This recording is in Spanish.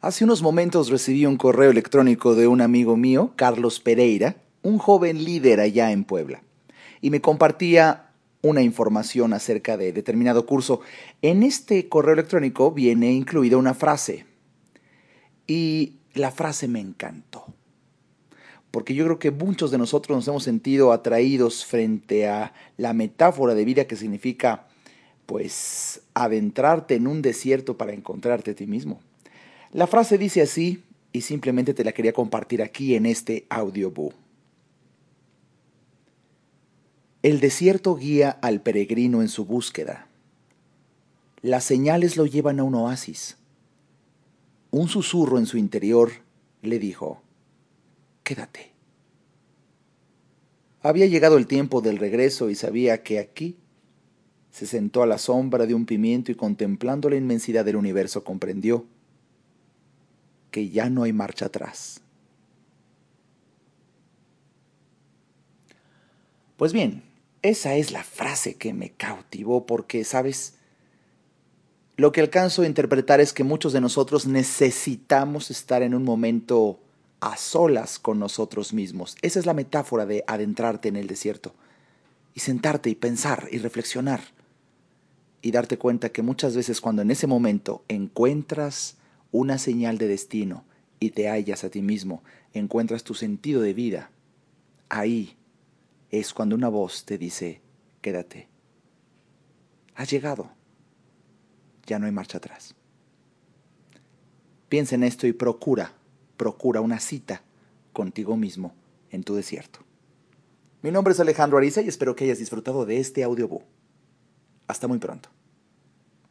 Hace unos momentos recibí un correo electrónico de un amigo mío, Carlos Pereira, un joven líder allá en Puebla, y me compartía una información acerca de determinado curso. En este correo electrónico viene incluida una frase, y la frase me encantó, porque yo creo que muchos de nosotros nos hemos sentido atraídos frente a la metáfora de vida que significa, pues, adentrarte en un desierto para encontrarte a ti mismo. La frase dice así y simplemente te la quería compartir aquí en este audiobook. El desierto guía al peregrino en su búsqueda. Las señales lo llevan a un oasis. Un susurro en su interior le dijo, quédate. Había llegado el tiempo del regreso y sabía que aquí se sentó a la sombra de un pimiento y contemplando la inmensidad del universo comprendió ya no hay marcha atrás. Pues bien, esa es la frase que me cautivó porque, ¿sabes? Lo que alcanzo a interpretar es que muchos de nosotros necesitamos estar en un momento a solas con nosotros mismos. Esa es la metáfora de adentrarte en el desierto y sentarte y pensar y reflexionar y darte cuenta que muchas veces cuando en ese momento encuentras una señal de destino y te hallas a ti mismo, encuentras tu sentido de vida, ahí es cuando una voz te dice, quédate. Has llegado. Ya no hay marcha atrás. Piensa en esto y procura, procura una cita contigo mismo en tu desierto. Mi nombre es Alejandro Ariza y espero que hayas disfrutado de este audiobook. Hasta muy pronto.